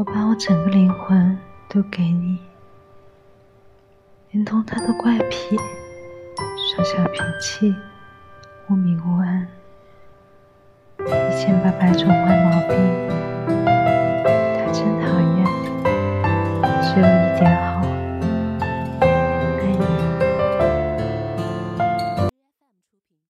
我把我整个灵魂都给你。连同他的怪癖耍小脾气忽明忽暗一千八百种坏毛病他真讨厌。只有一点好